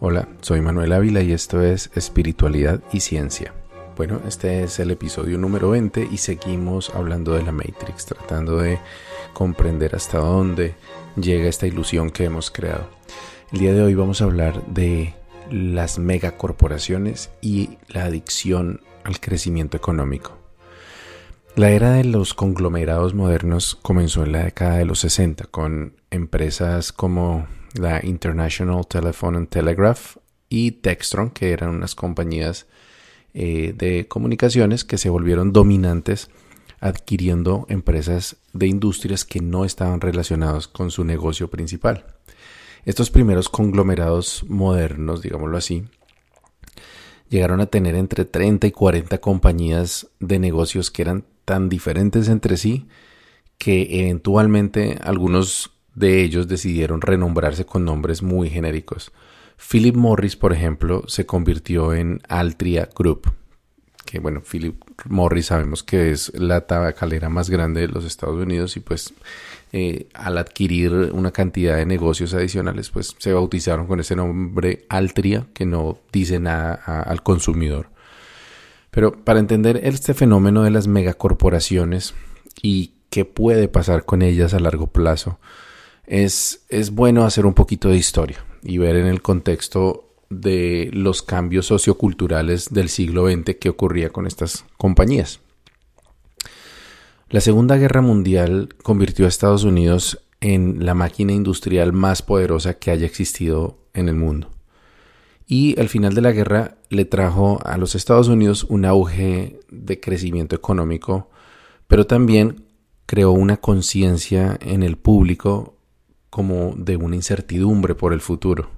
Hola, soy Manuel Ávila y esto es Espiritualidad y Ciencia. Bueno, este es el episodio número 20 y seguimos hablando de la Matrix, tratando de comprender hasta dónde llega esta ilusión que hemos creado. El día de hoy vamos a hablar de las megacorporaciones y la adicción al crecimiento económico. La era de los conglomerados modernos comenzó en la década de los 60 con empresas como la International Telephone and Telegraph y Textron, que eran unas compañías eh, de comunicaciones que se volvieron dominantes adquiriendo empresas de industrias que no estaban relacionadas con su negocio principal. Estos primeros conglomerados modernos, digámoslo así, llegaron a tener entre 30 y 40 compañías de negocios que eran tan diferentes entre sí que eventualmente algunos de ellos decidieron renombrarse con nombres muy genéricos. Philip Morris, por ejemplo, se convirtió en Altria Group, que bueno, Philip Morris sabemos que es la tabacalera más grande de los Estados Unidos y pues eh, al adquirir una cantidad de negocios adicionales, pues se bautizaron con ese nombre Altria, que no dice nada al consumidor. Pero para entender este fenómeno de las megacorporaciones y qué puede pasar con ellas a largo plazo, es, bueno hacer un poquito de historia y ver en el contexto de los cambios socioculturales del siglo XX que ocurría con estas compañías. La Segunda Guerra Mundial convirtió a Estados Unidos en la máquina industrial más poderosa que haya existido en el mundo. Y el final de la guerra le trajo a los Estados Unidos un auge de crecimiento económico, pero también creó una conciencia en el público como de una incertidumbre por el futuro.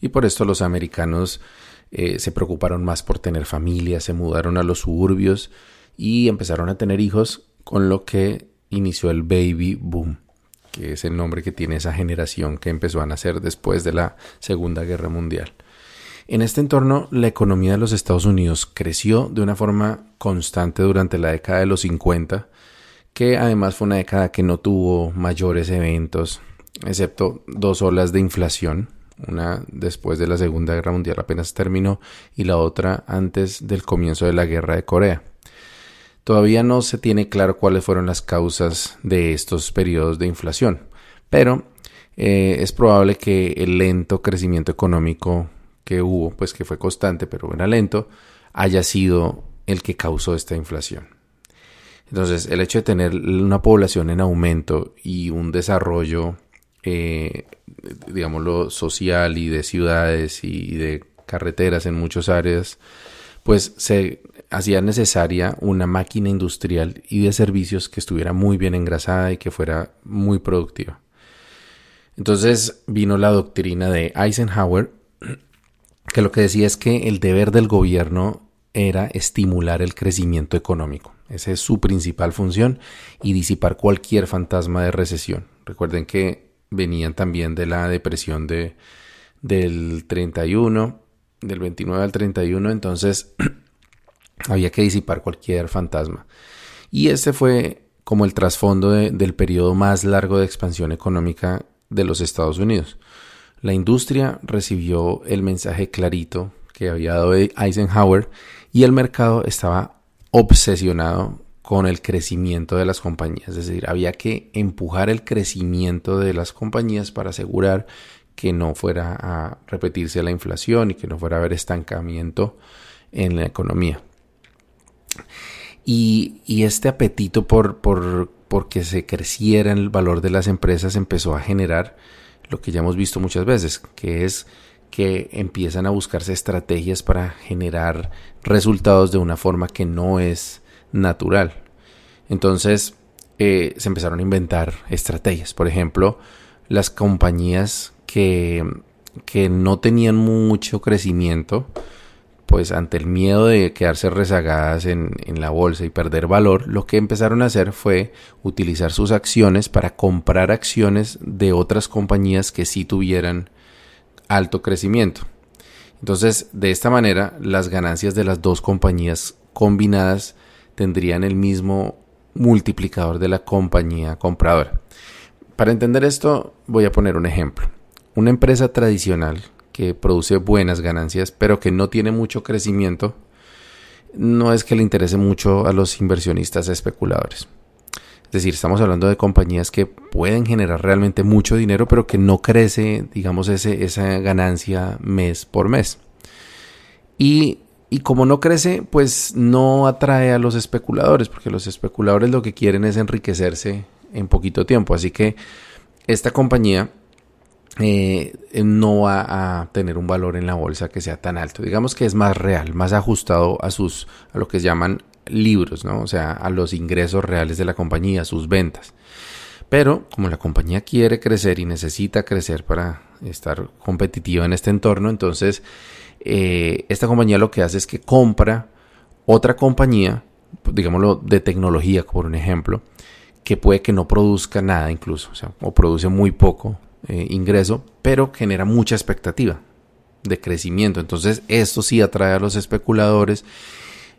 Y por esto los americanos eh, se preocuparon más por tener familia, se mudaron a los suburbios y empezaron a tener hijos, con lo que inició el baby boom, que es el nombre que tiene esa generación que empezó a nacer después de la Segunda Guerra Mundial. En este entorno, la economía de los Estados Unidos creció de una forma constante durante la década de los 50, que además fue una década que no tuvo mayores eventos excepto dos olas de inflación, una después de la Segunda Guerra Mundial apenas terminó y la otra antes del comienzo de la Guerra de Corea. Todavía no se tiene claro cuáles fueron las causas de estos periodos de inflación, pero eh, es probable que el lento crecimiento económico que hubo, pues que fue constante, pero era lento, haya sido el que causó esta inflación. Entonces, el hecho de tener una población en aumento y un desarrollo eh, digámoslo, social y de ciudades y de carreteras en muchas áreas, pues se hacía necesaria una máquina industrial y de servicios que estuviera muy bien engrasada y que fuera muy productiva. Entonces vino la doctrina de Eisenhower, que lo que decía es que el deber del gobierno era estimular el crecimiento económico. Esa es su principal función y disipar cualquier fantasma de recesión. Recuerden que venían también de la depresión de, del 31, del 29 al 31, entonces había que disipar cualquier fantasma. Y este fue como el trasfondo del periodo más largo de expansión económica de los Estados Unidos. La industria recibió el mensaje clarito que había dado Eisenhower y el mercado estaba obsesionado con el crecimiento de las compañías. Es decir, había que empujar el crecimiento de las compañías para asegurar que no fuera a repetirse la inflación y que no fuera a haber estancamiento en la economía. Y, este apetito por, por, que se creciera el valor de las empresas empezó a generar lo que ya hemos visto muchas veces, que es que empiezan a buscarse estrategias para generar resultados de una forma que no es natural. Entonces eh, se empezaron a inventar estrategias. Por ejemplo, las compañías que, que no tenían mucho crecimiento, pues ante el miedo de quedarse rezagadas en, en, la bolsa y perder valor, lo que empezaron a hacer fue utilizar sus acciones para comprar acciones de otras compañías que sí tuvieran alto crecimiento. Entonces, de esta manera, las ganancias de las dos compañías combinadas tendrían el mismo multiplicador de la compañía compradora. Para entender esto voy a poner un ejemplo. Una empresa tradicional que produce buenas ganancias, pero que no tiene mucho crecimiento, no es que le interese mucho a los inversionistas especuladores. Es decir, estamos hablando de compañías que pueden generar realmente mucho dinero, pero que no crece, digamos, ese, esa ganancia mes por mes. Y, y, como no crece, pues no atrae a los especuladores, porque los especuladores lo que quieren es enriquecerse en poquito tiempo. Así que esta compañía eh, no va a tener un valor en la bolsa que sea tan alto. Digamos que es más real, más ajustado a sus, a lo que llaman libros, ¿no? O sea, a los ingresos reales de la compañía, sus ventas. Pero como la compañía quiere crecer y necesita crecer para estar competitiva en este entorno, entonces eh, esta compañía lo que hace es que compra otra compañía, digámoslo de tecnología, por un ejemplo, que puede que no produzca nada incluso, o sea, o produce muy poco eh, ingreso, pero genera mucha expectativa de crecimiento. Entonces, esto sí atrae a los especuladores.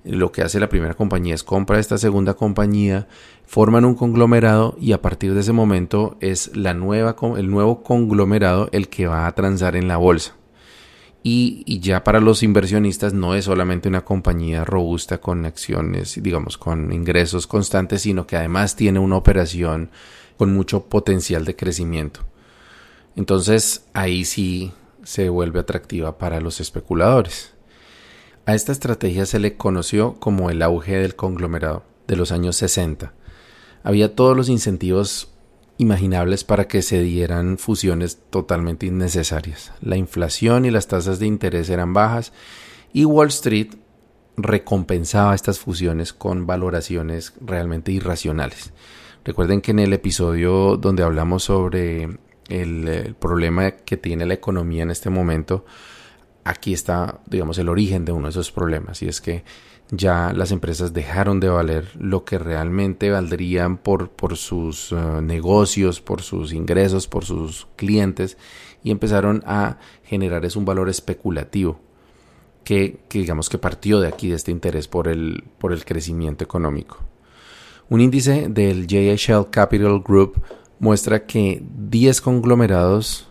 Lo que hace la primera compañía es compra esta segunda compañía, forman un conglomerado y a partir de ese momento es la nueva, el nuevo conglomerado el que va a transar en la bolsa. Y, ya para los inversionistas no es solamente una compañía robusta con acciones, digamos, con ingresos constantes, sino que además tiene una operación con mucho potencial de crecimiento. Entonces ahí sí se vuelve atractiva para los especuladores. A esta estrategia se le conoció como el auge del conglomerado de los años 60. Había todos los incentivos imaginables para que se dieran fusiones totalmente innecesarias. La inflación y las tasas de interés eran bajas y Wall Street recompensaba estas fusiones con valoraciones realmente irracionales. Recuerden que en el episodio donde hablamos sobre el, problema que tiene la economía en este momento, aquí está, digamos, el origen de uno de esos problemas, y es que ya las empresas dejaron de valer lo que realmente valdrían por, por sus eh, negocios, por sus ingresos, por sus clientes, y empezaron a generar es un valor especulativo. Que, digamos que partió de aquí, de este interés por el, por el crecimiento económico. Un índice del JHL Capital Group muestra que 10 conglomerados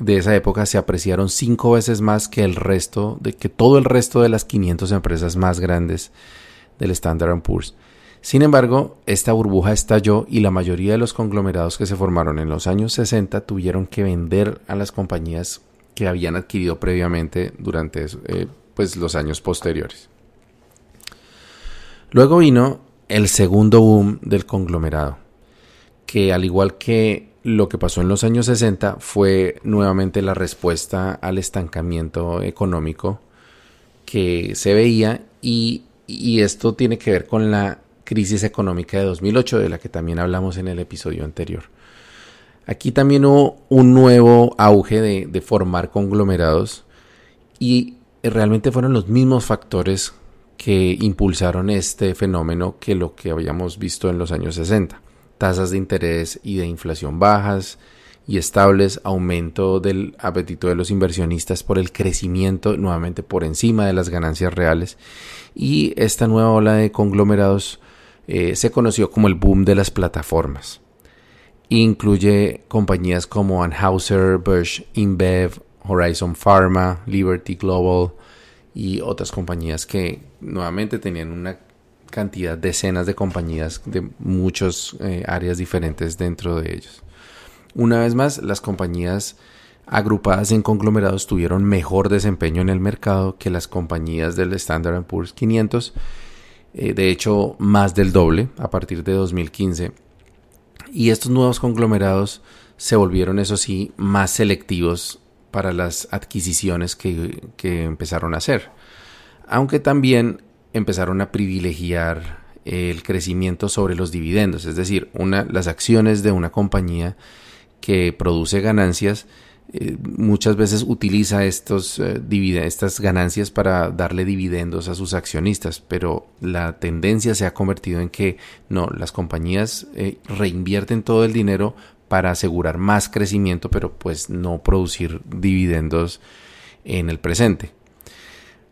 de esa época se apreciaron cinco veces más que el resto, de que todo el resto de las 500 empresas más grandes del Standard Poor's. Sin embargo, esta burbuja estalló y la mayoría de los conglomerados que se formaron en los años 60 tuvieron que vender a las compañías que habían adquirido previamente durante eh, pues, los años posteriores. Luego vino el segundo boom del conglomerado que al igual que lo que pasó en los años 60 fue nuevamente la respuesta al estancamiento económico que se veía y, esto tiene que ver con la crisis económica de 2008 de la que también hablamos en el episodio anterior. Aquí también hubo un nuevo auge de, formar conglomerados y realmente fueron los mismos factores que impulsaron este fenómeno que lo que habíamos visto en los años 60 tasas de interés y de inflación bajas y estables, aumento del apetito de los inversionistas por el crecimiento nuevamente por encima de las ganancias reales y esta nueva ola de conglomerados eh, se conoció como el boom de las plataformas. Incluye compañías como Anheuser, Busch, InBev, Horizon Pharma, Liberty Global y otras compañías que nuevamente tenían una cantidad, decenas de compañías de muchas eh, áreas diferentes dentro de ellos. Una vez más, las compañías agrupadas en conglomerados tuvieron mejor desempeño en el mercado que las compañías del Standard Poor's 500, eh, de hecho más del doble a partir de 2015. Y estos nuevos conglomerados se volvieron, eso sí, más selectivos para las adquisiciones que, que empezaron a hacer. Aunque también empezaron a privilegiar el crecimiento sobre los dividendos, es decir, una, las acciones de una compañía que produce ganancias eh, muchas veces utiliza estos, eh, estas ganancias para darle dividendos a sus accionistas, pero la tendencia se ha convertido en que no, las compañías eh, reinvierten todo el dinero para asegurar más crecimiento, pero pues no producir dividendos en el presente.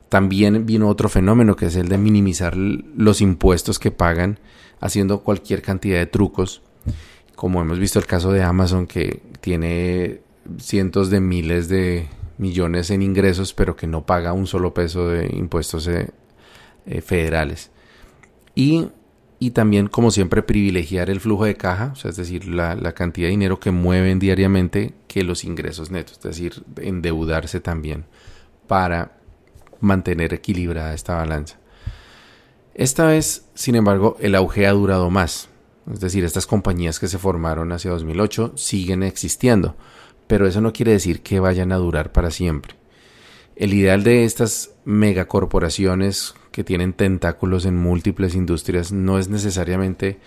También vino otro fenómeno que es el de minimizar los impuestos que pagan haciendo cualquier cantidad de trucos, como hemos visto el caso de Amazon que tiene cientos de miles de millones en ingresos, pero que no paga un solo peso de impuestos eh, eh, federales. Y, también, como siempre, privilegiar el flujo de caja, es decir, la, la, cantidad de dinero que mueven diariamente que los ingresos netos, es decir, endeudarse también para mantener equilibrada esta balanza. Esta vez, sin embargo, el auge ha durado más. Es decir, estas compañías que se formaron hacia 2008 siguen existiendo, pero eso no quiere decir que vayan a durar para siempre. El ideal de estas megacorporaciones que tienen tentáculos en múltiples industrias no es necesariamente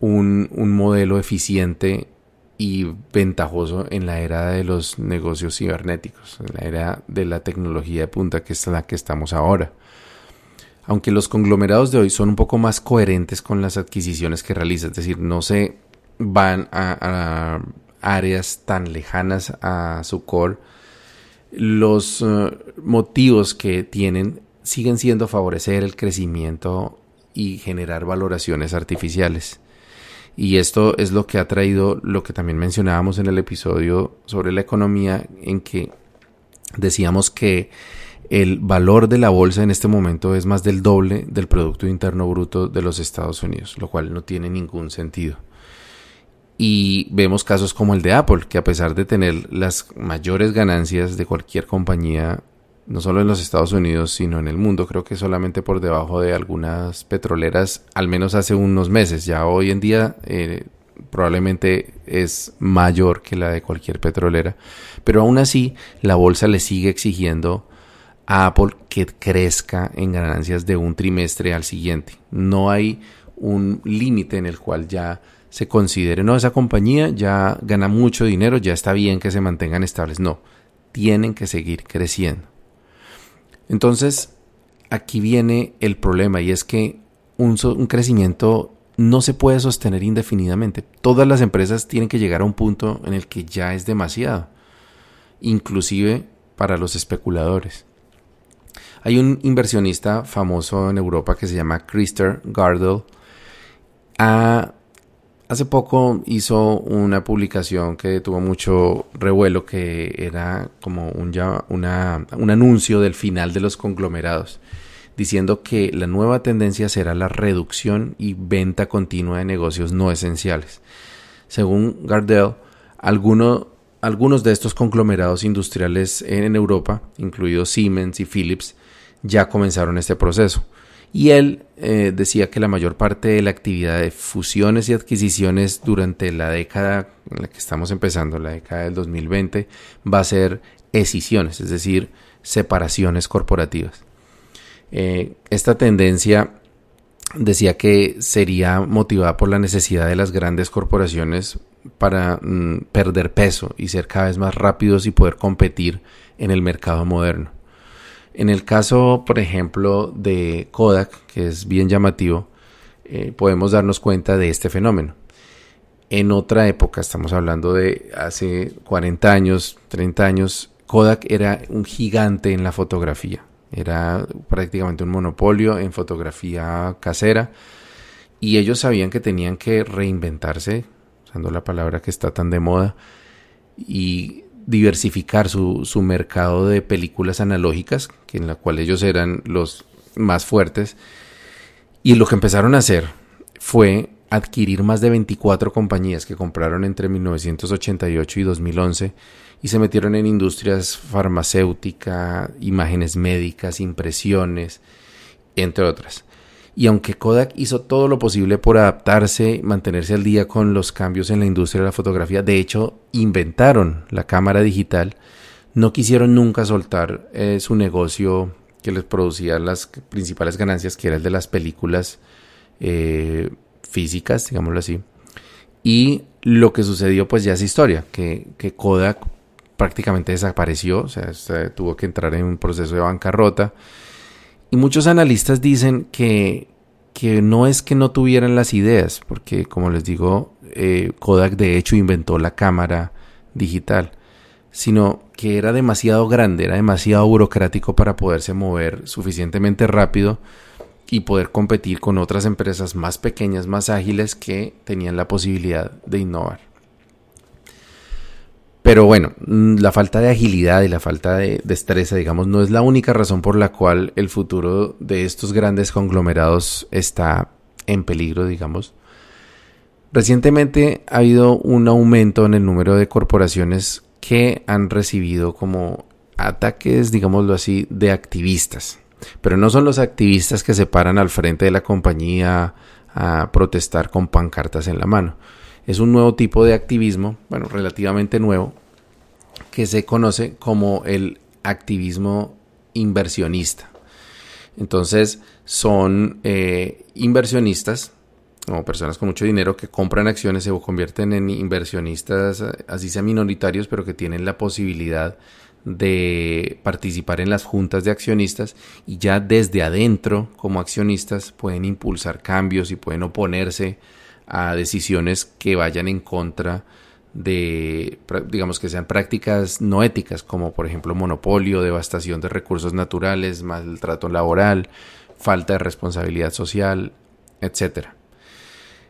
un, un modelo eficiente y ventajoso en la era de los negocios cibernéticos, en la era de la tecnología de punta que es la que estamos ahora. Aunque los conglomerados de hoy son un poco más coherentes con las adquisiciones que realizan, es decir, no se van a, áreas tan lejanas a su core, los eh, motivos que tienen siguen siendo favorecer el crecimiento y generar valoraciones artificiales. Y esto es lo que ha traído lo que también mencionábamos en el episodio sobre la economía, en que decíamos que el valor de la bolsa en este momento es más del doble del Producto Interno Bruto de los Estados Unidos, lo cual no tiene ningún sentido. Y vemos casos como el de Apple, que a pesar de tener las mayores ganancias de cualquier compañía no solo en los Estados Unidos, sino en el mundo, creo que solamente por debajo de algunas petroleras, al menos hace unos meses. Ya hoy en día eh, probablemente es mayor que la de cualquier petrolera, pero aún así la bolsa le sigue exigiendo a Apple que crezca en ganancias de un trimestre al siguiente. No hay un límite en el cual ya se considere, no, esa compañía ya gana mucho dinero, ya está bien que se mantengan estables. No, tienen que seguir creciendo. Entonces, aquí viene el problema y es que un, crecimiento no se puede sostener indefinidamente. Todas las empresas tienen que llegar a un punto en el que ya es demasiado, inclusive para los especuladores. Hay un inversionista famoso en Europa que se llama Christer Gardel. Ha hace poco hizo una publicación que tuvo mucho revuelo que era como un, ya, una, un anuncio del final de los conglomerados diciendo que la nueva tendencia será la reducción y venta continua de negocios no esenciales. Según Gardel, algunos de estos conglomerados industriales en Europa, incluidos Siemens y Philips, ya comenzaron este proceso y él eh, decía que la mayor parte de la actividad de fusiones y adquisiciones durante la década en la que estamos empezando, la década del 2020, va a ser escisiones, es decir, separaciones corporativas. Eh, esta tendencia decía que sería motivada por la necesidad de las grandes corporaciones para mm, perder peso y ser cada vez más rápidos y poder competir en el mercado moderno. En el caso, por ejemplo, de Kodak, que es bien llamativo, eh, podemos darnos cuenta de este fenómeno. En otra época, estamos hablando de hace 40 años, 30 años, Kodak era un gigante en la fotografía. Era prácticamente un monopolio en fotografía casera. Y ellos sabían que tenían que reinventarse, usando la palabra que está tan de moda, y diversificar su, su, mercado de películas analógicas, que en la cual ellos eran los más fuertes. Y lo que empezaron a hacer fue adquirir más de 24 compañías que compraron entre 1988 y 2011 y se metieron en industrias farmacéutica, imágenes médicas, impresiones, entre otras. Y aunque Kodak hizo todo lo posible por adaptarse, mantenerse al día con los cambios en la industria de la fotografía, de hecho inventaron la cámara digital, no quisieron nunca soltar eh, su negocio que les producía las principales ganancias, que era el de las películas eh, físicas, digámoslo así. Y lo que sucedió pues ya es historia, que, que Kodak prácticamente desapareció, o sea, tuvo que entrar en un proceso de bancarrota y muchos analistas dicen que, que no es que no tuvieran las ideas, porque como les digo, eh, Kodak de hecho inventó la cámara digital, sino que era demasiado grande, era demasiado burocrático para poderse mover suficientemente rápido y poder competir con otras empresas más pequeñas, más ágiles que tenían la posibilidad de innovar. Pero bueno, mm, la falta de agilidad y la falta de destreza, digamos, no es la única razón por la cual el futuro de estos grandes conglomerados está en peligro, digamos. Recientemente ha habido un aumento en el número de corporaciones que han recibido como ataques, digámoslo así, de activistas. Pero no son los activistas que se paran al frente de la compañía a protestar con pancartas en la mano. Es un nuevo tipo de activismo, bueno, relativamente nuevo, que se conoce como el activismo inversionista. Entonces, son eh, inversionistas o personas con mucho dinero que compran acciones, se convierten en inversionistas, así sean minoritarios, pero que tienen la posibilidad de participar en las juntas de accionistas y ya desde adentro como accionistas pueden impulsar cambios y pueden oponerse a decisiones que vayan en contra de, digamos que sean prácticas no éticas, como por ejemplo monopolio, devastación de recursos naturales, maltrato laboral, falta de responsabilidad social, etcétera.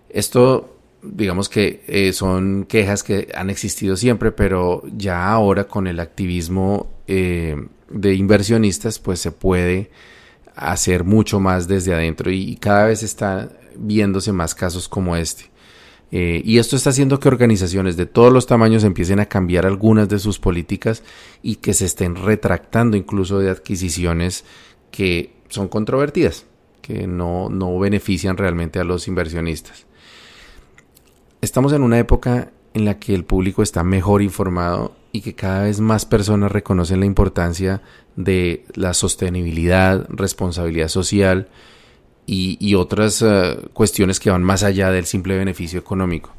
Esto, digamos que eh, son quejas que han existido siempre, pero ya ahora con el activismo eh, de inversionistas, pues se puede hacer mucho más desde adentro y, cada vez está viéndose más casos como este. Eh, y esto está haciendo que organizaciones de todos los tamaños empiecen a cambiar algunas de sus políticas y que se estén retractando incluso de adquisiciones que son controvertidas, que no, no benefician realmente a los inversionistas. Estamos en una época en la que el público está mejor informado y que cada vez más personas reconocen la importancia de la sostenibilidad, responsabilidad social y, otras eh, cuestiones que van más allá del simple beneficio económico.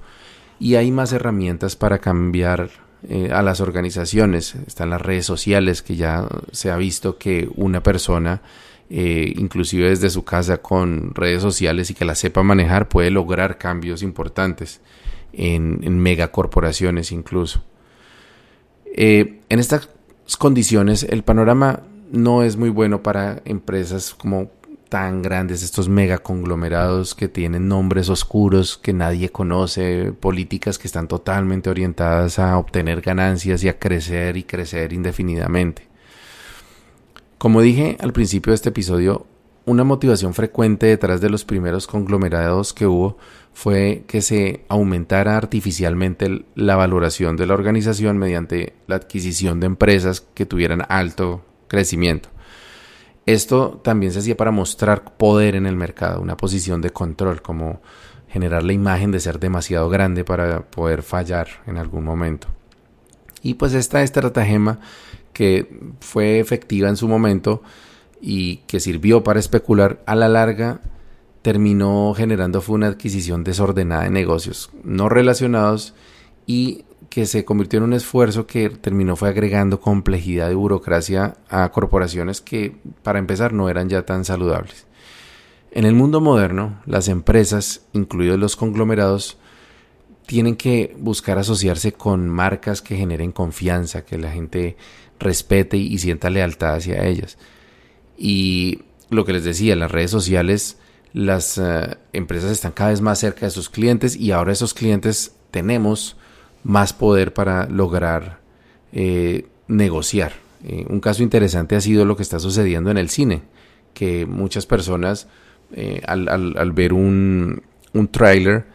Y hay más herramientas para cambiar eh, a las organizaciones. Están las redes sociales, que ya se ha visto que una persona, eh, inclusive desde su casa con redes sociales y que la sepa manejar, puede lograr cambios importantes en, megacorporaciones incluso. Eh, en estas condiciones el panorama no es muy bueno para empresas como tan grandes, estos megaconglomerados que tienen nombres oscuros que nadie conoce, políticas que están totalmente orientadas a obtener ganancias y a crecer y crecer indefinidamente. Como dije al principio de este episodio, una motivación frecuente detrás de los primeros conglomerados que hubo fue que se aumentara artificialmente la valoración de la organización mediante la adquisición de empresas que tuvieran alto crecimiento. Esto también se hacía para mostrar poder en el mercado, una posición de control, como generar la imagen de ser demasiado grande para poder fallar en algún momento. Y pues esta estratagema que fue efectiva en su momento y que sirvió para especular a la larga terminó generando fue una adquisición desordenada de negocios no relacionados y que se convirtió en un esfuerzo que terminó fue agregando complejidad y burocracia a corporaciones que para empezar no eran ya tan saludables. En el mundo moderno, las empresas, incluidos los conglomerados, tienen que buscar asociarse con marcas que generen confianza, que la gente respete y sienta lealtad hacia ellas. Y lo que les decía, las redes sociales las eh, empresas están cada vez más cerca de sus clientes y ahora esos clientes tenemos más poder para lograr eh, negociar. Eh, un caso interesante ha sido lo que está sucediendo en el cine, que muchas personas al, al, ver un, un tráiler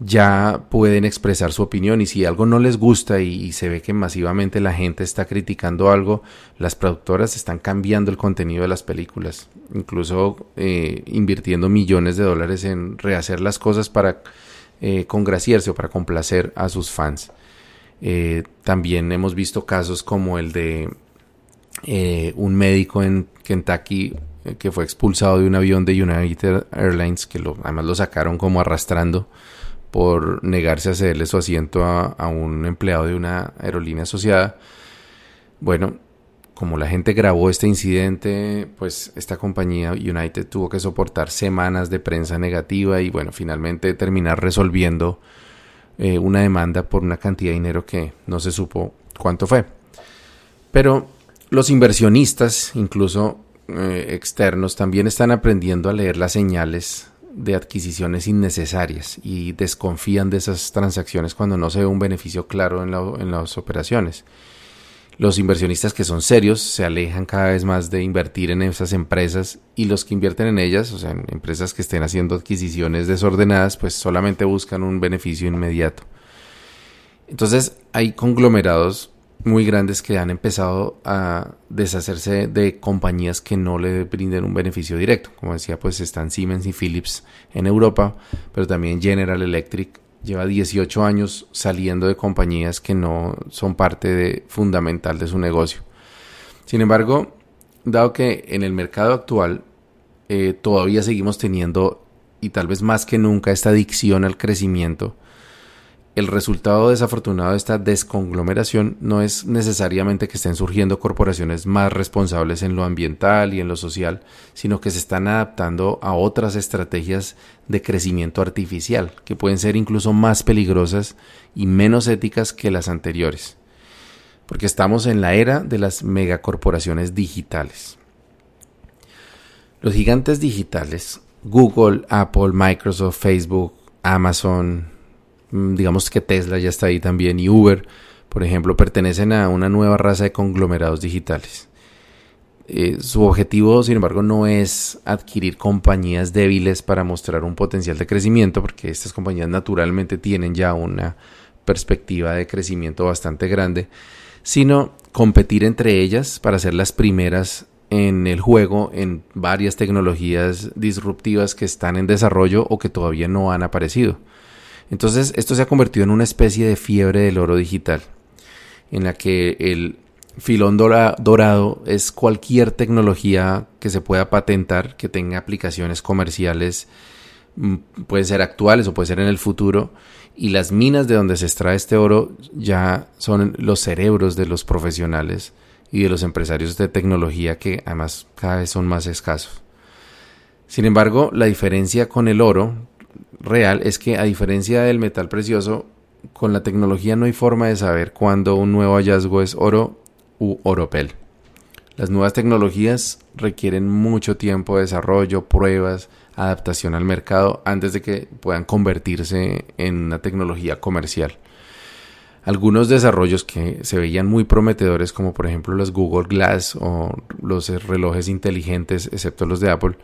ya pueden expresar su opinión y si algo no les gusta y, se ve que masivamente la gente está criticando algo, las productoras están cambiando el contenido de las películas, incluso eh, invirtiendo millones de dólares en rehacer las cosas para eh, congraciarse o para complacer a sus fans. Eh, también hemos visto casos como el de un médico en Kentucky que fue expulsado de un avión de United Airlines, que lo, además lo sacaron como arrastrando por negarse a cederle su asiento a, un empleado de una aerolínea asociada. Bueno, como la gente grabó este incidente, pues esta compañía United tuvo que soportar semanas de prensa negativa y bueno, finalmente terminar resolviendo eh, una demanda por una cantidad de dinero que no se supo cuánto fue. Pero los inversionistas, incluso eh, externos, también están aprendiendo a leer las señales de adquisiciones innecesarias y desconfían de esas transacciones cuando no se ve un beneficio claro en, en las operaciones. Los inversionistas que son serios se alejan cada vez más de invertir en esas empresas y los que invierten en ellas, o sea, en empresas que estén haciendo adquisiciones desordenadas, pues solamente buscan un beneficio inmediato. Entonces hay conglomerados muy grandes que han empezado a deshacerse de compañías que no le brinden un beneficio directo. Como decía, pues están Siemens y Philips en Europa, pero también General Electric lleva 18 años saliendo de compañías que no son parte de, fundamental de su negocio. Sin embargo, dado que en el mercado actual eh, todavía seguimos teniendo, y tal vez más que nunca, esta adicción al crecimiento, el resultado desafortunado de esta desconglomeración no es necesariamente que estén surgiendo corporaciones más responsables en lo ambiental y en lo social, sino que se están adaptando a otras estrategias de crecimiento artificial, que pueden ser incluso más peligrosas y menos éticas que las anteriores. Porque estamos en la era de las megacorporaciones digitales. Los gigantes digitales, Google, Apple, Microsoft, Facebook, Amazon, digamos que Tesla ya está ahí también y Uber, por ejemplo, pertenecen a una nueva raza de conglomerados digitales. Eh, su objetivo, sin embargo, no es adquirir compañías débiles para mostrar un potencial de crecimiento, porque estas compañías naturalmente tienen ya una perspectiva de crecimiento bastante grande, sino competir entre ellas para ser las primeras en el juego en varias tecnologías disruptivas que están en desarrollo o que todavía no han aparecido. Entonces, esto se ha convertido en una especie de fiebre del oro digital, en la que el filón dorado es cualquier tecnología que se pueda patentar, que tenga aplicaciones comerciales, mm, puede ser actuales o puede ser en el futuro, y las minas de donde se extrae este oro ya son los cerebros de los profesionales y de los empresarios de tecnología que además cada vez son más escasos. Sin embargo, la diferencia con el oro, real es que a diferencia del metal precioso, con la tecnología no hay forma de saber cuándo un nuevo hallazgo es oro u oropel. Las nuevas tecnologías requieren mucho tiempo de desarrollo, pruebas, adaptación al mercado antes de que puedan convertirse en una tecnología comercial. Algunos desarrollos que se veían muy prometedores como por ejemplo los Google Glass o los relojes inteligentes, excepto los de Apple,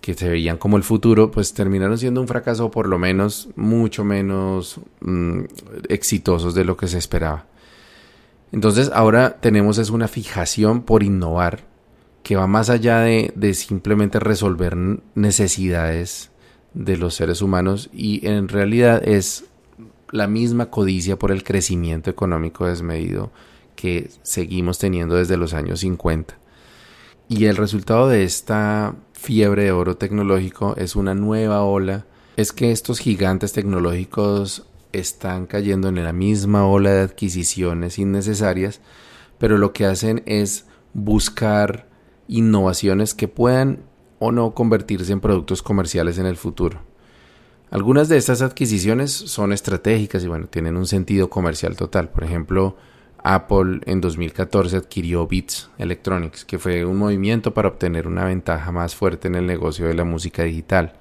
que se veían como el futuro, pues terminaron siendo un fracaso por lo menos mucho menos mm, exitosos de lo que se esperaba. Entonces ahora tenemos es una fijación por innovar que va más allá de, de simplemente resolver necesidades de los seres humanos y en realidad es la misma codicia por el crecimiento económico desmedido que seguimos teniendo desde los años 50. Y el resultado de esta fiebre de oro tecnológico es una nueva ola. Es que estos gigantes tecnológicos están cayendo en la misma ola de adquisiciones innecesarias, pero lo que hacen es buscar innovaciones que puedan o no convertirse en productos comerciales en el futuro. Algunas de estas adquisiciones son estratégicas y bueno, tienen un sentido comercial total. Por ejemplo, Apple en 2014 adquirió Beats Electronics, que fue un movimiento para obtener una ventaja más fuerte en el negocio de la música digital.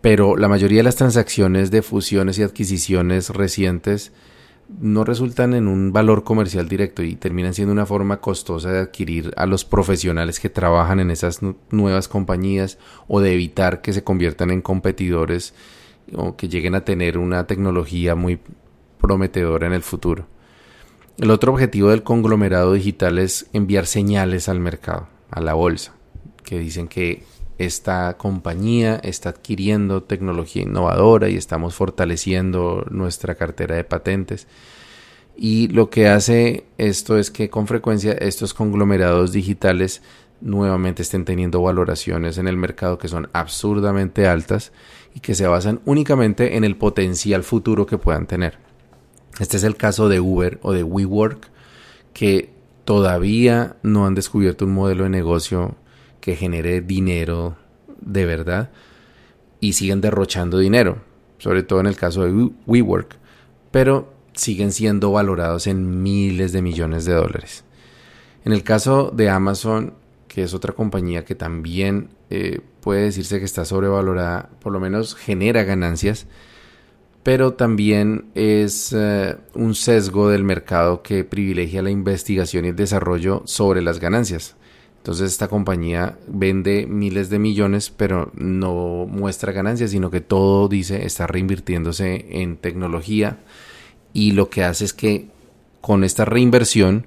Pero la mayoría de las transacciones de fusiones y adquisiciones recientes no resultan en un valor comercial directo y terminan siendo una forma costosa de adquirir a los profesionales que trabajan en esas nuevas compañías o de evitar que se conviertan en competidores o que lleguen a tener una tecnología muy prometedora en el futuro. El otro objetivo del conglomerado digital es enviar señales al mercado, a la bolsa, que dicen que esta compañía está adquiriendo tecnología innovadora y estamos fortaleciendo nuestra cartera de patentes. Y lo que hace esto es que con frecuencia estos conglomerados digitales nuevamente estén teniendo valoraciones en el mercado que son absurdamente altas y que se basan únicamente en el potencial futuro que puedan tener. Este es el caso de Uber o de WeWork, que todavía no han descubierto un modelo de negocio que genere dinero de verdad y siguen derrochando dinero, sobre todo en el caso de WeWork, pero siguen siendo valorados en miles de millones de dólares. En el caso de Amazon, que es otra compañía que también eh, puede decirse que está sobrevalorada, por lo menos genera ganancias, pero también es eh, un sesgo del mercado que privilegia la investigación y el desarrollo sobre las ganancias. Entonces esta compañía vende miles de millones, pero no muestra ganancias, sino que todo dice está reinvirtiéndose en tecnología y lo que hace es que con esta reinversión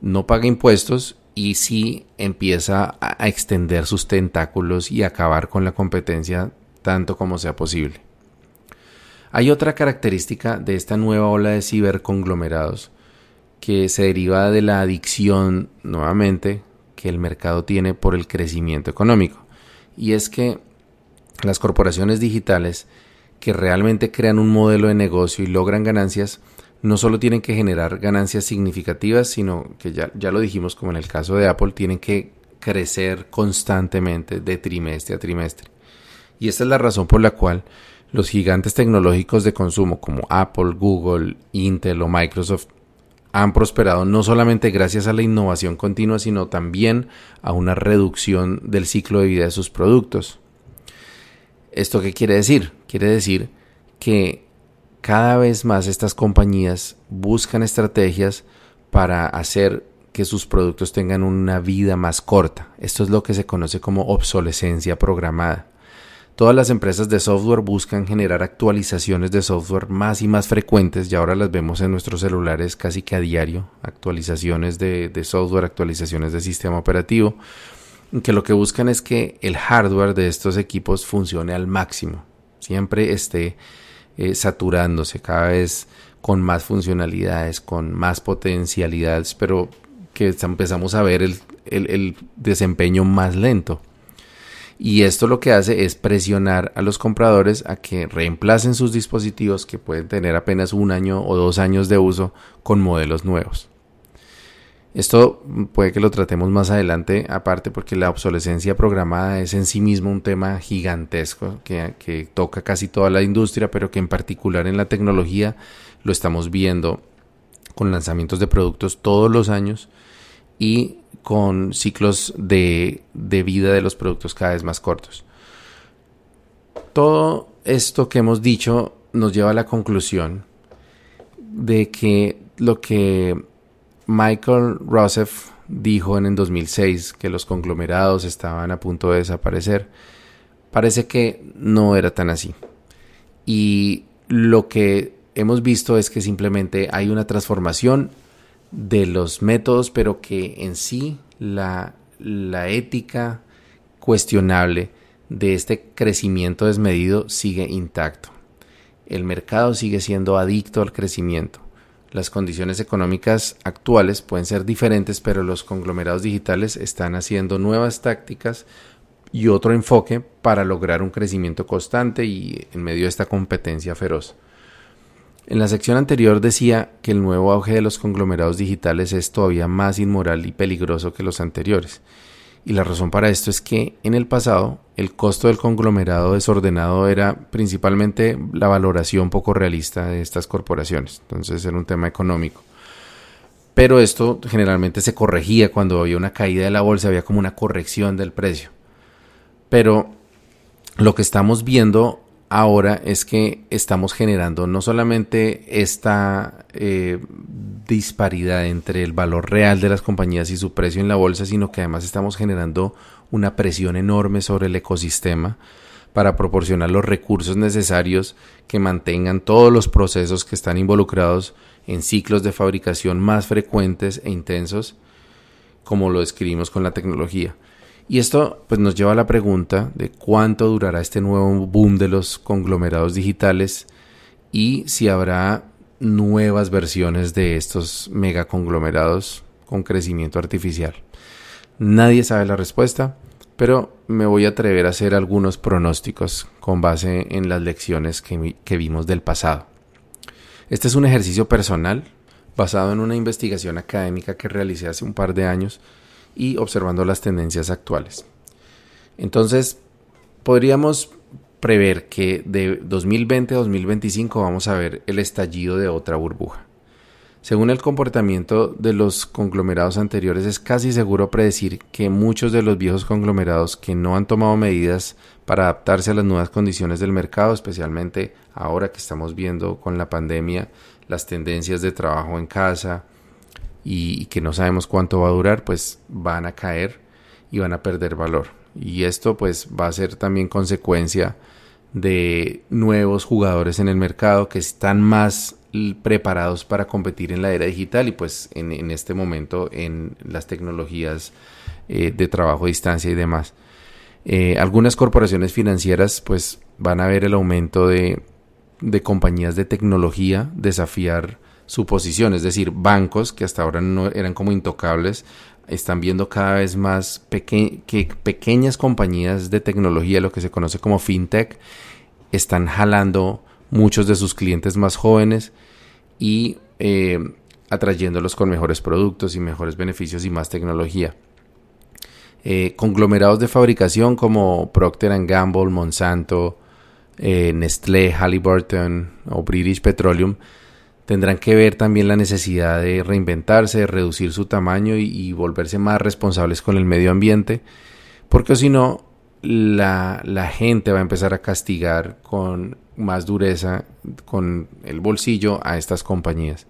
no paga impuestos y sí empieza a extender sus tentáculos y acabar con la competencia tanto como sea posible. Hay otra característica de esta nueva ola de ciberconglomerados que se deriva de la adicción nuevamente que el mercado tiene por el crecimiento económico. Y es que las corporaciones digitales que realmente crean un modelo de negocio y logran ganancias, no solo tienen que generar ganancias significativas, sino que ya, ya lo dijimos como en el caso de Apple, tienen que crecer constantemente de trimestre a trimestre. Y esta es la razón por la cual los gigantes tecnológicos de consumo como Apple, Google, Intel o Microsoft han prosperado no solamente gracias a la innovación continua, sino también a una reducción del ciclo de vida de sus productos. ¿Esto qué quiere decir? Quiere decir que cada vez más estas compañías buscan estrategias para hacer que sus productos tengan una vida más corta. Esto es lo que se conoce como obsolescencia programada. Todas las empresas de software buscan generar actualizaciones de software más y más frecuentes y ahora las vemos en nuestros celulares casi que a diario, actualizaciones de, software, actualizaciones de sistema operativo, que lo que buscan es que el hardware de estos equipos funcione al máximo, siempre esté eh, saturándose cada vez con más funcionalidades, con más potencialidades, pero que empezamos a ver el desempeño más lento. Y esto lo que hace es presionar a los compradores a que reemplacen sus dispositivos que pueden tener apenas un año o dos años de uso con modelos nuevos. Esto puede que lo tratemos más adelante, aparte porque la obsolescencia programada es en sí mismo un tema gigantesco que, toca casi toda la industria, pero que en particular en la tecnología lo estamos viendo con lanzamientos de productos todos los años y con ciclos de, vida de los productos cada vez más cortos. Todo esto que hemos dicho nos lleva a la conclusión de que lo que Michael Rossef dijo en el 2006, que los conglomerados estaban a punto de desaparecer, parece que no era tan así. Y lo que hemos visto es que simplemente hay una transformación de los métodos, pero que en sí la, la ética cuestionable de este crecimiento desmedido sigue intacto. El mercado sigue siendo adicto al crecimiento. Las condiciones económicas actuales pueden ser diferentes, pero los conglomerados digitales están haciendo nuevas tácticas y otro enfoque para lograr un crecimiento constante y en medio de esta competencia feroz. En la sección anterior decía que el nuevo auge de los conglomerados digitales es todavía más inmoral y peligroso que los anteriores. Y la razón para esto es que en el pasado el costo del conglomerado desordenado era principalmente la valoración poco realista de estas corporaciones. Entonces era un tema económico. Pero esto generalmente se corregía cuando había una caída de la bolsa, había como una corrección del precio. Pero lo que estamos viendo ahora es que estamos generando no solamente esta eh, disparidad entre el valor real de las compañías y su precio en la bolsa, sino que además estamos generando una presión enorme sobre el ecosistema para proporcionar los recursos necesarios que mantengan todos los procesos que están involucrados en ciclos de fabricación más frecuentes e intensos, como lo describimos con la tecnología. Y esto pues, nos lleva a la pregunta de cuánto durará este nuevo boom de los conglomerados digitales y si habrá nuevas versiones de estos megaconglomerados con crecimiento artificial. Nadie sabe la respuesta, pero me voy a atrever a hacer algunos pronósticos con base en las lecciones que, que vimos del pasado. Este es un ejercicio personal basado en una investigación académica que realicé hace un par de años y observando las tendencias actuales. Entonces, podríamos prever que de 2020 a 2025 vamos a ver el estallido de otra burbuja. Según el comportamiento de los conglomerados anteriores, es casi seguro predecir que muchos de los viejos conglomerados que no han tomado medidas para adaptarse a las nuevas condiciones del mercado, especialmente ahora que estamos viendo con la pandemia las tendencias de trabajo en casa y, que no sabemos cuánto va a durar, pues van a caer y van a perder valor. Y esto pues va a ser también consecuencia de nuevos jugadores en el mercado que están más preparados para competir en la era digital y pues en, este momento en las tecnologías eh, de trabajo a distancia y demás. Eh, algunas corporaciones financieras pues van a ver el aumento de, de compañías de tecnología desafiar su posición, es decir, bancos que hasta ahora no eran como intocables, están viendo cada vez más que pequeñas compañías de tecnología, lo que se conoce como fintech, están jalando muchos de sus clientes más jóvenes y eh, atrayéndolos con mejores productos y mejores beneficios y más tecnología. Eh, conglomerados de fabricación como Procter Gamble, Monsanto, eh, Nestlé, Halliburton o British Petroleum tendrán que ver también la necesidad de reinventarse, de reducir su tamaño y, volverse más responsables con el medio ambiente, porque si no, la, la, gente va a empezar a castigar con más dureza, con el bolsillo a estas compañías.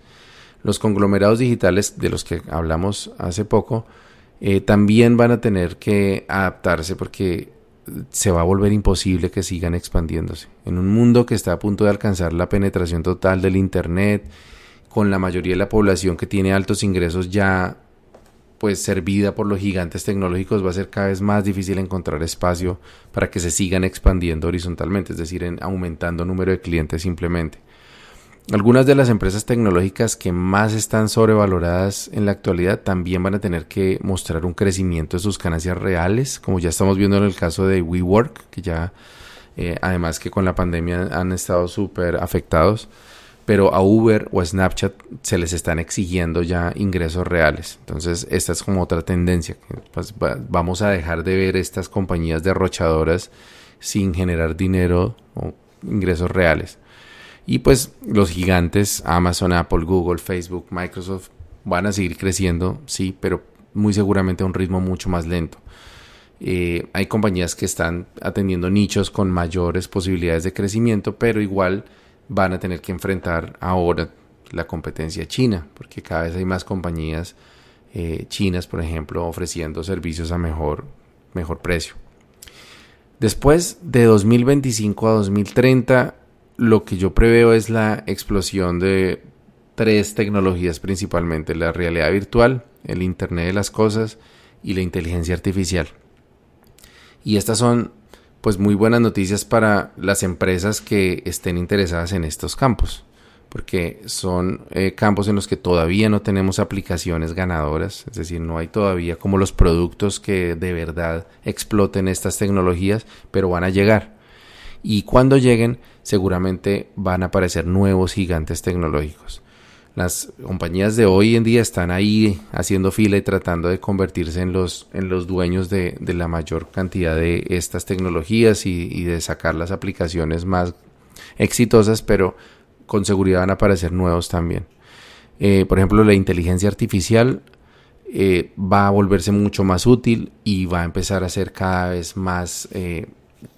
Los conglomerados digitales de los que hablamos hace poco eh, también van a tener que adaptarse porque se va a volver imposible que sigan expandiéndose. En un mundo que está a punto de alcanzar la penetración total del Internet, con la mayoría de la población que tiene altos ingresos ya pues servida por los gigantes tecnológicos va a ser cada vez más difícil encontrar espacio para que se sigan expandiendo horizontalmente, es decir, en aumentando número de clientes simplemente. Algunas de las empresas tecnológicas que más están sobrevaloradas en la actualidad también van a tener que mostrar un crecimiento de sus ganancias reales, como ya estamos viendo en el caso de WeWork, que ya eh, además que con la pandemia han estado súper afectados, pero a Uber o Snapchat se les están exigiendo ya ingresos reales. Entonces esta es como otra tendencia, pues, vamos a dejar de ver estas compañías derrochadoras sin generar dinero o ingresos reales. Y pues los gigantes, Amazon, Apple, Google, Facebook, Microsoft, van a seguir creciendo, sí, pero muy seguramente a un ritmo mucho más lento. Eh, hay compañías que están atendiendo nichos con mayores posibilidades de crecimiento, pero igual van a tener que enfrentar ahora la competencia china, porque cada vez hay más compañías eh, chinas, por ejemplo, ofreciendo servicios a mejor, mejor precio. Después de 2025 a 2030, lo que yo preveo es la explosión de tres tecnologías principalmente, la realidad virtual, el Internet de las Cosas y la inteligencia artificial. Y estas son pues muy buenas noticias para las empresas que estén interesadas en estos campos, porque son eh, campos en los que todavía no tenemos aplicaciones ganadoras, es decir, no hay todavía como los productos que de verdad exploten estas tecnologías, pero van a llegar y cuando lleguen seguramente van a aparecer nuevos gigantes tecnológicos. Las compañías de hoy en día están ahí haciendo fila y tratando de convertirse en los, en los dueños de, la mayor cantidad de estas tecnologías y, de sacar las aplicaciones más exitosas, pero con seguridad van a aparecer nuevos también. Eh, por ejemplo, la inteligencia artificial eh, va a volverse mucho más útil y va a empezar a ser cada vez más eh,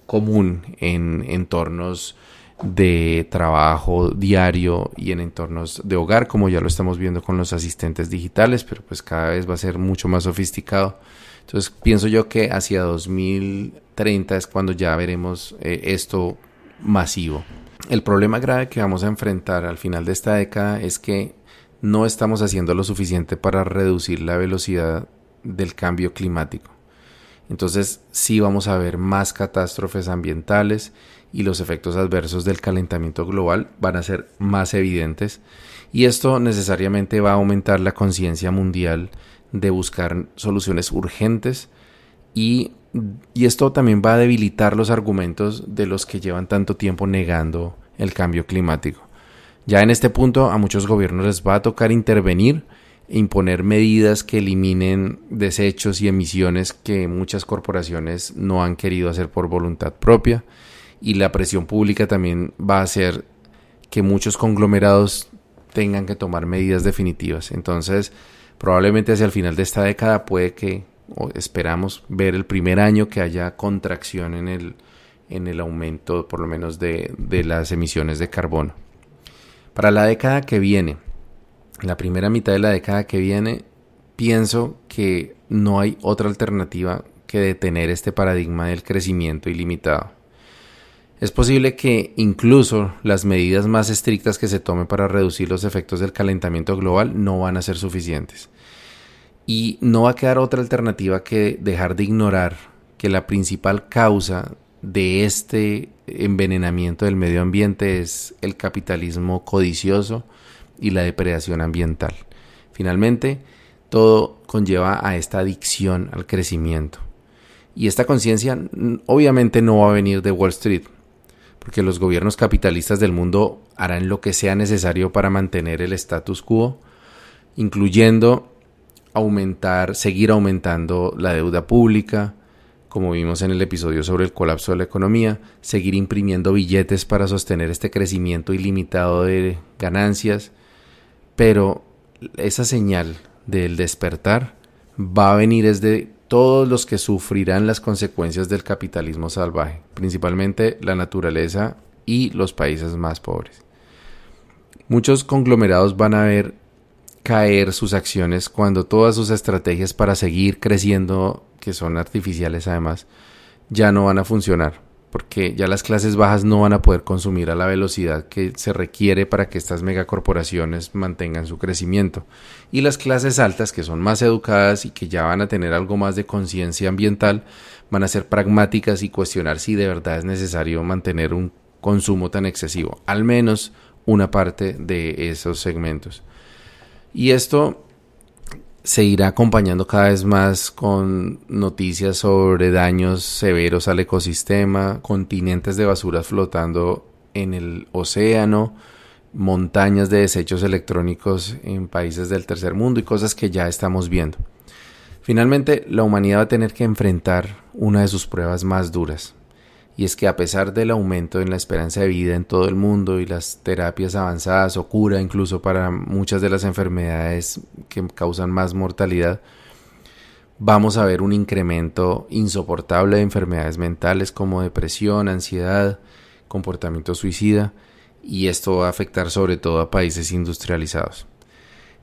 común en entornos de trabajo diario y en entornos de hogar, como ya lo estamos viendo con los asistentes digitales, pero pues cada vez va a ser mucho más sofisticado. Entonces pienso yo que hacia 2030 es cuando ya veremos eh, esto masivo. El problema grave que vamos a enfrentar al final de esta década es que no estamos haciendo lo suficiente para reducir la velocidad del cambio climático. Entonces sí vamos a ver más catástrofes ambientales y los efectos adversos del calentamiento global van a ser más evidentes y esto necesariamente va a aumentar la conciencia mundial de buscar soluciones urgentes y, y, esto también va a debilitar los argumentos de los que llevan tanto tiempo negando el cambio climático. Ya en este punto a muchos gobiernos les va a tocar intervenir imponer medidas que eliminen desechos y emisiones que muchas corporaciones no han querido hacer por voluntad propia y la presión pública también va a hacer que muchos conglomerados tengan que tomar medidas definitivas. Entonces, probablemente hacia el final de esta década puede que, o esperamos ver el primer año que haya contracción en el, en el aumento, por lo menos, de, de las emisiones de carbono. Para la década que viene, la primera mitad de la década que viene, pienso que no hay otra alternativa que detener este paradigma del crecimiento ilimitado. Es posible que incluso las medidas más estrictas que se tomen para reducir los efectos del calentamiento global no van a ser suficientes. Y no va a quedar otra alternativa que dejar de ignorar que la principal causa de este envenenamiento del medio ambiente es el capitalismo codicioso y la depredación ambiental. Finalmente, todo conlleva a esta adicción al crecimiento. Y esta conciencia obviamente no va a venir de Wall Street, porque los gobiernos capitalistas del mundo harán lo que sea necesario para mantener el status quo, incluyendo aumentar, seguir aumentando la deuda pública, como vimos en el episodio sobre el colapso de la economía, seguir imprimiendo billetes para sostener este crecimiento ilimitado de ganancias, pero esa señal del despertar va a venir desde todos los que sufrirán las consecuencias del capitalismo salvaje, principalmente la naturaleza y los países más pobres. Muchos conglomerados van a ver caer sus acciones cuando todas sus estrategias para seguir creciendo, que son artificiales además, ya no van a funcionar porque ya las clases bajas no van a poder consumir a la velocidad que se requiere para que estas megacorporaciones mantengan su crecimiento. Y las clases altas, que son más educadas y que ya van a tener algo más de conciencia ambiental, van a ser pragmáticas y cuestionar si de verdad es necesario mantener un consumo tan excesivo, al menos una parte de esos segmentos. Y esto se irá acompañando cada vez más con noticias sobre daños severos al ecosistema, continentes de basuras flotando en el océano, montañas de desechos electrónicos en países del tercer mundo y cosas que ya estamos viendo. Finalmente, la humanidad va a tener que enfrentar una de sus pruebas más duras, y es que a pesar del aumento en la esperanza de vida en todo el mundo y las terapias avanzadas o cura incluso para muchas de las enfermedades que causan más mortalidad, vamos a ver un incremento insoportable de enfermedades mentales como depresión, ansiedad, comportamiento suicida, y esto va a afectar sobre todo a países industrializados.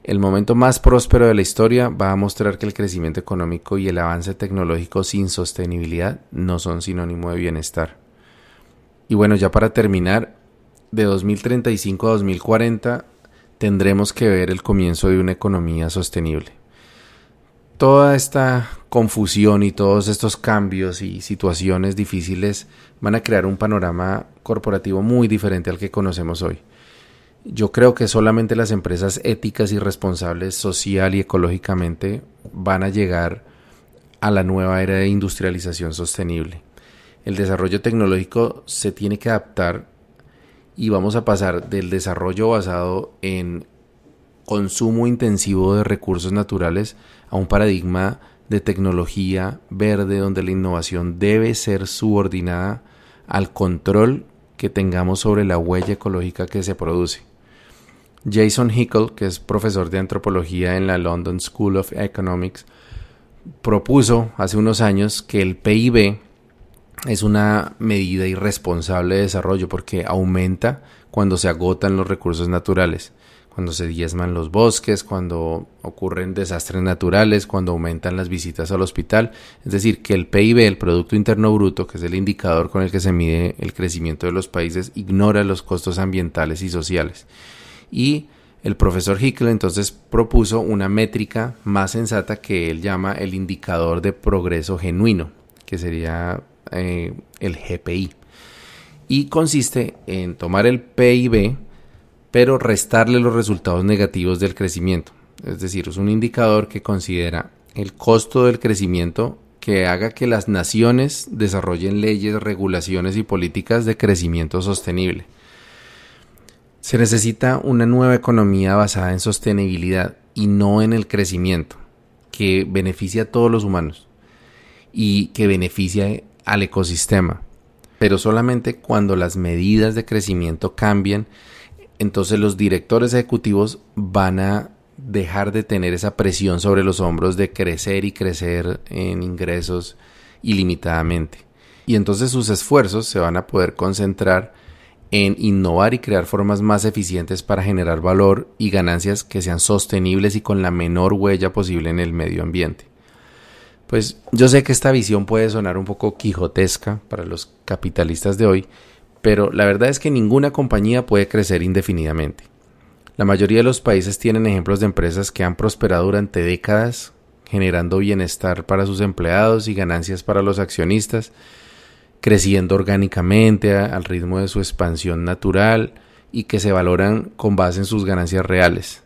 El momento más próspero de la historia va a mostrar que el crecimiento económico y el avance tecnológico sin sostenibilidad no son sinónimo de bienestar. Y bueno, ya para terminar, de 2035 a 2040 tendremos que ver el comienzo de una economía sostenible. Toda esta confusión y todos estos cambios y situaciones difíciles van a crear un panorama corporativo muy diferente al que conocemos hoy. Yo creo que solamente las empresas éticas y responsables social y ecológicamente van a llegar a la nueva era de industrialización sostenible. El desarrollo tecnológico se tiene que adaptar y vamos a pasar del desarrollo basado en consumo intensivo de recursos naturales a un paradigma de tecnología verde donde la innovación debe ser subordinada al control que tengamos sobre la huella ecológica que se produce. Jason Hickel, que es profesor de antropología en la London School of Economics, propuso hace unos años que el PIB es una medida irresponsable de desarrollo porque aumenta cuando se agotan los recursos naturales, cuando se diezman los bosques, cuando ocurren desastres naturales, cuando aumentan las visitas al hospital. Es decir, que el PIB, el Producto Interno Bruto, que es el indicador con el que se mide el crecimiento de los países, ignora los costos ambientales y sociales y el profesor Hickel entonces propuso una métrica más sensata que él llama el indicador de progreso genuino, que sería eh, el GPI. Y consiste en tomar el PIB, pero restarle los resultados negativos del crecimiento. Es decir, es un indicador que considera el costo del crecimiento que haga que las naciones desarrollen leyes, regulaciones y políticas de crecimiento sostenible. Se necesita una nueva economía basada en sostenibilidad y no en el crecimiento, que beneficie a todos los humanos y que beneficie al ecosistema, pero solamente cuando las medidas de crecimiento cambien entonces los directores ejecutivos van a dejar de tener esa presión sobre los hombros de crecer y crecer en ingresos ilimitadamente. Y entonces sus esfuerzos se van a poder concentrar en innovar y crear formas más eficientes para generar valor y ganancias que sean sostenibles y con la menor huella posible en el medio ambiente. Pues yo sé que esta visión puede sonar un poco quijotesca para los capitalistas de hoy, pero la verdad es que ninguna compañía puede crecer indefinidamente. La mayoría de los países tienen ejemplos de empresas que han prosperado durante décadas, generando bienestar para sus empleados y ganancias para los accionistas, creciendo orgánicamente al ritmo de su expansión natural y que se valoran con base en sus ganancias reales.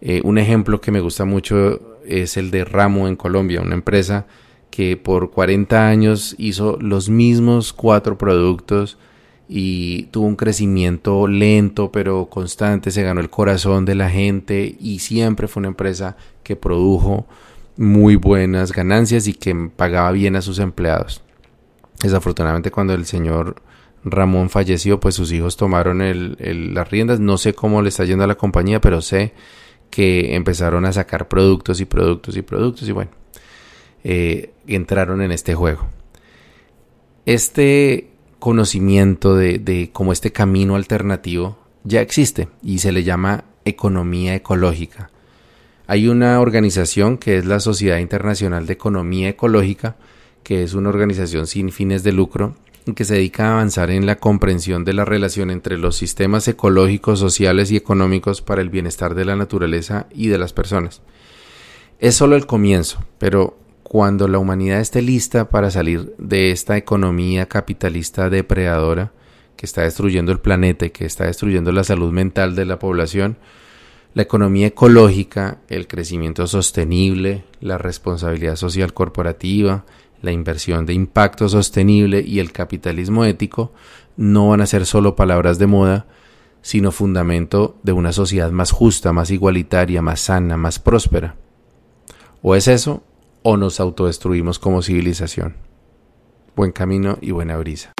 Eh, un ejemplo que me gusta mucho es el de Ramo en Colombia, una empresa que por 40 años hizo los mismos cuatro productos y tuvo un crecimiento lento pero constante, se ganó el corazón de la gente y siempre fue una empresa que produjo muy buenas ganancias y que pagaba bien a sus empleados. Desafortunadamente cuando el señor Ramón falleció, pues sus hijos tomaron las riendas. No sé cómo le está yendo a la compañía, pero sé que empezaron a sacar productos y productos y productos y bueno, eh, entraron en este juego. Este conocimiento de, de como este camino alternativo ya existe y se le llama economía ecológica. Hay una organización que es la Sociedad Internacional de Economía Ecológica que es una organización sin fines de lucro que se dedica a avanzar en la comprensión de la relación entre los sistemas ecológicos, sociales y económicos para el bienestar de la naturaleza y de las personas. Es solo el comienzo, pero cuando la humanidad esté lista para salir de esta economía capitalista depredadora que está destruyendo el planeta y que está destruyendo la salud mental de la población, la economía ecológica, el crecimiento sostenible, la responsabilidad social corporativa, la inversión de impacto sostenible y el capitalismo ético no van a ser solo palabras de moda, sino fundamento de una sociedad más justa, más igualitaria, más sana, más próspera. O es eso, o nos autodestruimos como civilización. Buen camino y buena brisa.